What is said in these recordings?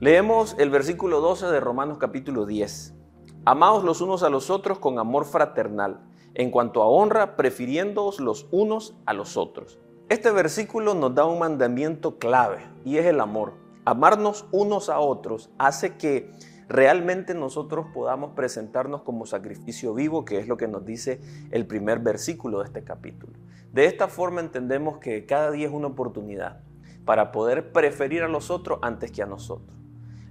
Leemos el versículo 12 de Romanos capítulo 10. Amaos los unos a los otros con amor fraternal, en cuanto a honra, prefiriéndoos los unos a los otros. Este versículo nos da un mandamiento clave y es el amor. Amarnos unos a otros hace que realmente nosotros podamos presentarnos como sacrificio vivo, que es lo que nos dice el primer versículo de este capítulo. De esta forma entendemos que cada día es una oportunidad para poder preferir a los otros antes que a nosotros.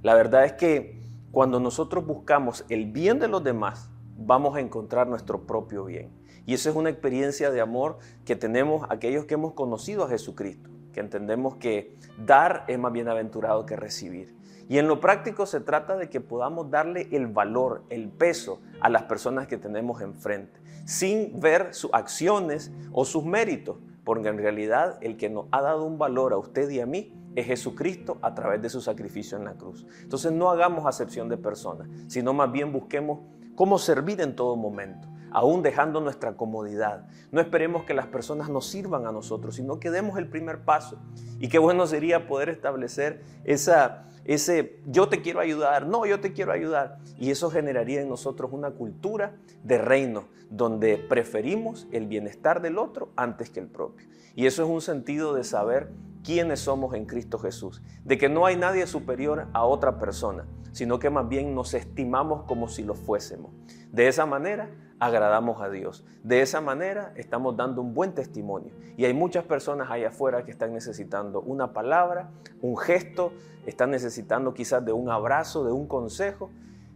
La verdad es que cuando nosotros buscamos el bien de los demás, vamos a encontrar nuestro propio bien. Y eso es una experiencia de amor que tenemos aquellos que hemos conocido a Jesucristo, que entendemos que dar es más bienaventurado que recibir. Y en lo práctico se trata de que podamos darle el valor, el peso a las personas que tenemos enfrente, sin ver sus acciones o sus méritos, porque en realidad el que nos ha dado un valor a usted y a mí es Jesucristo a través de su sacrificio en la cruz. Entonces no hagamos acepción de personas, sino más bien busquemos cómo servir en todo momento, aún dejando nuestra comodidad. No esperemos que las personas nos sirvan a nosotros, sino que demos el primer paso. Y qué bueno sería poder establecer esa, ese yo te quiero ayudar, no, yo te quiero ayudar. Y eso generaría en nosotros una cultura de reino, donde preferimos el bienestar del otro antes que el propio. Y eso es un sentido de saber quiénes somos en Cristo Jesús, de que no hay nadie superior a otra persona, sino que más bien nos estimamos como si lo fuésemos. De esa manera agradamos a Dios. De esa manera estamos dando un buen testimonio. Y hay muchas personas allá afuera que están necesitando una palabra, un gesto, están necesitando quizás de un abrazo, de un consejo,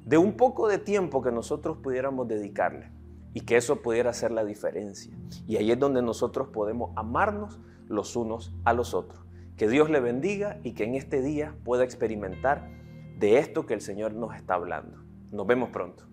de un poco de tiempo que nosotros pudiéramos dedicarle y que eso pudiera hacer la diferencia. Y ahí es donde nosotros podemos amarnos los unos a los otros. Que Dios le bendiga y que en este día pueda experimentar de esto que el Señor nos está hablando. Nos vemos pronto.